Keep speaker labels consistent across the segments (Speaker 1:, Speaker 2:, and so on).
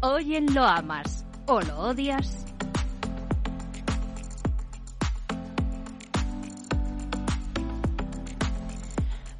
Speaker 1: Hoy en Lo Amas o Lo Odias.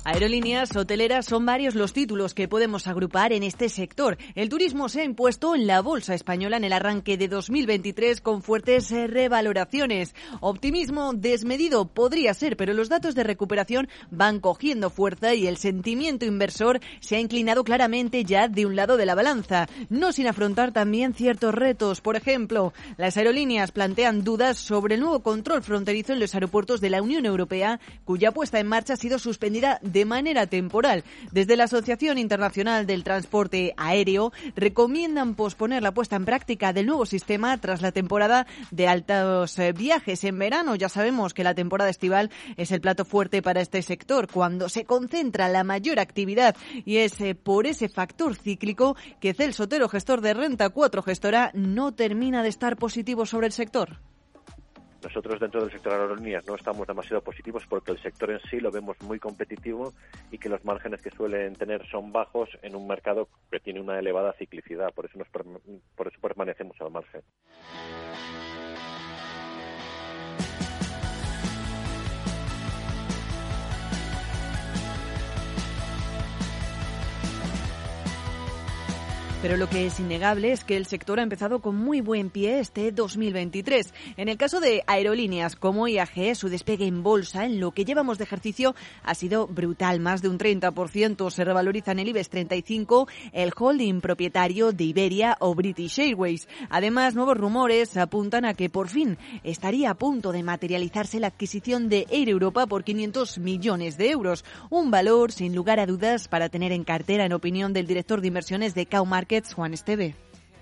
Speaker 2: Aerolíneas hoteleras son varios los títulos que podemos agrupar en este sector. El turismo se ha impuesto en la bolsa española en el arranque de 2023 con fuertes eh, revaloraciones. Optimismo desmedido podría ser, pero los datos de recuperación van cogiendo fuerza y el sentimiento inversor se ha inclinado claramente ya de un lado de la balanza, no sin afrontar también ciertos retos. Por ejemplo, las aerolíneas plantean dudas sobre el nuevo control fronterizo en los aeropuertos de la Unión Europea, cuya puesta en marcha ha sido suspendida de manera temporal. Desde la Asociación Internacional del Transporte Aéreo recomiendan posponer la puesta en práctica del nuevo sistema tras la temporada de altos eh, viajes en verano. Ya sabemos que la temporada estival es el plato fuerte para este sector, cuando se concentra la mayor actividad y es eh, por ese factor cíclico que Celso Otero, gestor de Renta 4 Gestora, no termina de estar positivo sobre el sector.
Speaker 3: Nosotros dentro del sector aerolíneas no estamos demasiado positivos porque el sector en sí lo vemos muy competitivo y que los márgenes que suelen tener son bajos en un mercado que tiene una elevada ciclicidad. Por eso, nos, por eso permanecemos al margen.
Speaker 2: Pero lo que es innegable es que el sector ha empezado con muy buen pie este 2023. En el caso de aerolíneas como IAG, su despegue en bolsa en lo que llevamos de ejercicio ha sido brutal, más de un 30%. Se revaloriza en el IBEX 35 el holding propietario de Iberia o British Airways. Además, nuevos rumores apuntan a que por fin estaría a punto de materializarse la adquisición de Air Europa por 500 millones de euros. Un valor, sin lugar a dudas, para tener en cartera, en opinión del director de inversiones de Caumar Juan Esteve.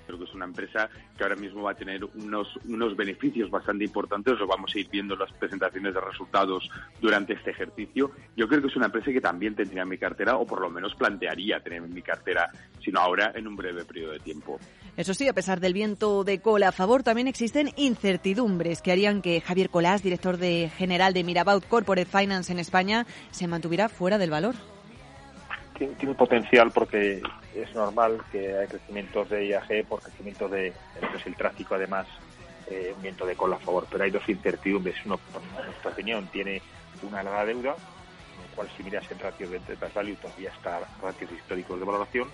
Speaker 4: Creo que es una empresa que ahora mismo va a tener unos, unos beneficios bastante importantes, lo vamos a ir viendo en las presentaciones de resultados durante este ejercicio. Yo creo que es una empresa que también tendría en mi cartera, o por lo menos plantearía tener en mi cartera, sino ahora en un breve periodo de tiempo.
Speaker 2: Eso sí, a pesar del viento de cola a favor, también existen incertidumbres que harían que Javier Colás, director de general de Mirabaud Corporate Finance en España, se mantuviera fuera del valor
Speaker 5: tiene, potencial porque es normal que haya crecimientos de IAG por crecimiento de el tráfico, además, eh, un viento de cola a favor. Pero hay dos incertidumbres. Uno, en nuestra opinión, tiene una larga deuda, en lo cual si miras el ratio de entre value todavía está ratios históricos de valoración,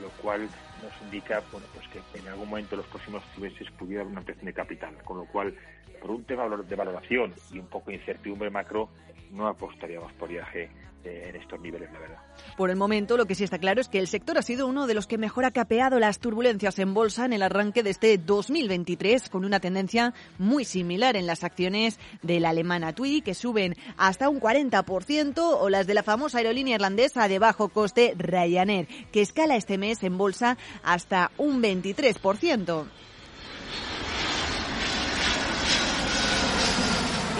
Speaker 5: lo cual nos indica bueno, pues que en algún momento en los próximos meses pudiera haber una ampliación de capital. Con lo cual, por un tema de valoración y un poco de incertidumbre macro, no apostaríamos por IAG en estos niveles, la verdad.
Speaker 2: Por el momento, lo que sí está claro es que el sector ha sido uno de los que mejor ha capeado las turbulencias en bolsa en el arranque de este 2023, con una tendencia muy similar en las acciones de la alemana TUI, que suben hasta un 40%, o las de la famosa aerolínea irlandesa de bajo coste Ryanair, que escala este mes en bolsa hasta un 23%.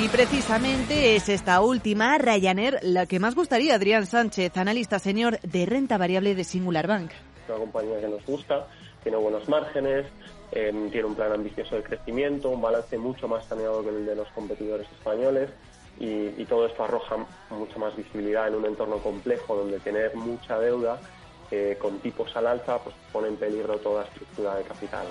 Speaker 2: Y precisamente es esta última, Ryanair, la que más gustaría Adrián Sánchez, analista senior de renta variable de Singular Bank.
Speaker 6: Una compañía que nos gusta, tiene buenos márgenes, eh, tiene un plan ambicioso de crecimiento, un balance mucho más saneado que el de los competidores españoles y, y todo esto arroja mucha más visibilidad en un entorno complejo donde tener mucha deuda eh, con tipos al alza pues pone en peligro toda estructura de capital.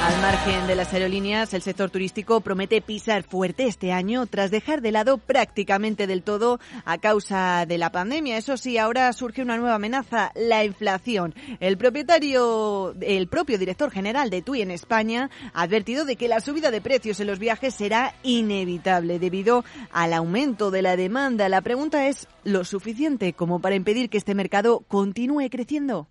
Speaker 2: Al margen de las aerolíneas, el sector turístico promete pisar fuerte este año tras dejar de lado prácticamente del todo a causa de la pandemia. Eso sí, ahora surge una nueva amenaza, la inflación. El propietario, el propio director general de TUI en España ha advertido de que la subida de precios en los viajes será inevitable debido al aumento de la demanda. La pregunta es, ¿lo suficiente como para impedir que este mercado continúe creciendo?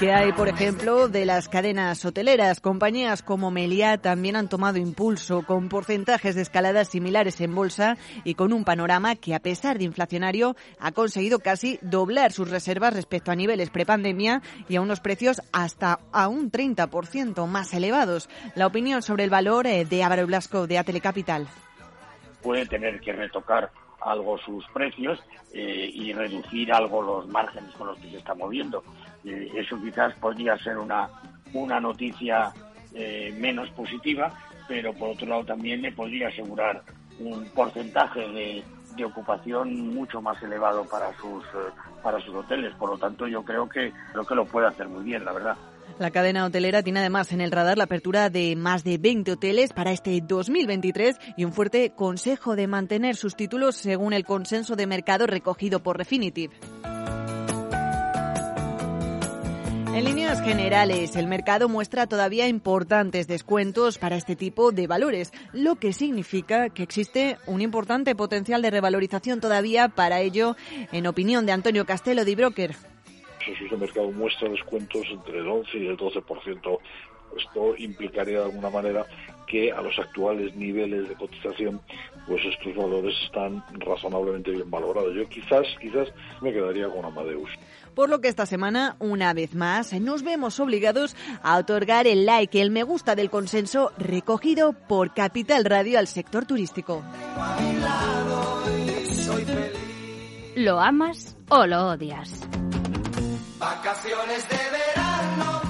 Speaker 2: ¿Qué hay, por ejemplo, de las cadenas hoteleras? Compañías como Meliá también han tomado impulso con porcentajes de escaladas similares en bolsa y con un panorama que, a pesar de inflacionario, ha conseguido casi doblar sus reservas respecto a niveles prepandemia y a unos precios hasta a un 30% más elevados. La opinión sobre el valor eh, de Álvaro Blasco de Atelecapital.
Speaker 7: Puede tener que retocar algo sus precios eh, y reducir algo los márgenes con los que se está moviendo. Eh, eso quizás podría ser una, una noticia eh, menos positiva, pero por otro lado también le podría asegurar un porcentaje de, ocupación mucho más elevado para sus eh, para sus hoteles. Por lo tanto, yo creo que creo que lo puede hacer muy bien, la verdad.
Speaker 2: La cadena hotelera tiene además en el radar la apertura de más de 20 hoteles para este 2023 y un fuerte consejo de mantener sus títulos según el consenso de mercado recogido por Refinitiv. En líneas generales, el mercado muestra todavía importantes descuentos para este tipo de valores, lo que significa que existe un importante potencial de revalorización todavía para ello, en opinión de Antonio Castelo de Broker.
Speaker 8: El mercado muestra descuentos entre el 11 y el 12%. Esto implicaría de alguna manera que a los actuales niveles de cotización, pues estos valores están razonablemente bien valorados. Yo quizás, quizás me quedaría con Amadeus
Speaker 2: por lo que esta semana, una vez más, nos vemos obligados a otorgar el like, el me gusta del consenso recogido por Capital Radio al sector turístico.
Speaker 1: ¿Lo amas o lo odias?
Speaker 9: Vacaciones de verano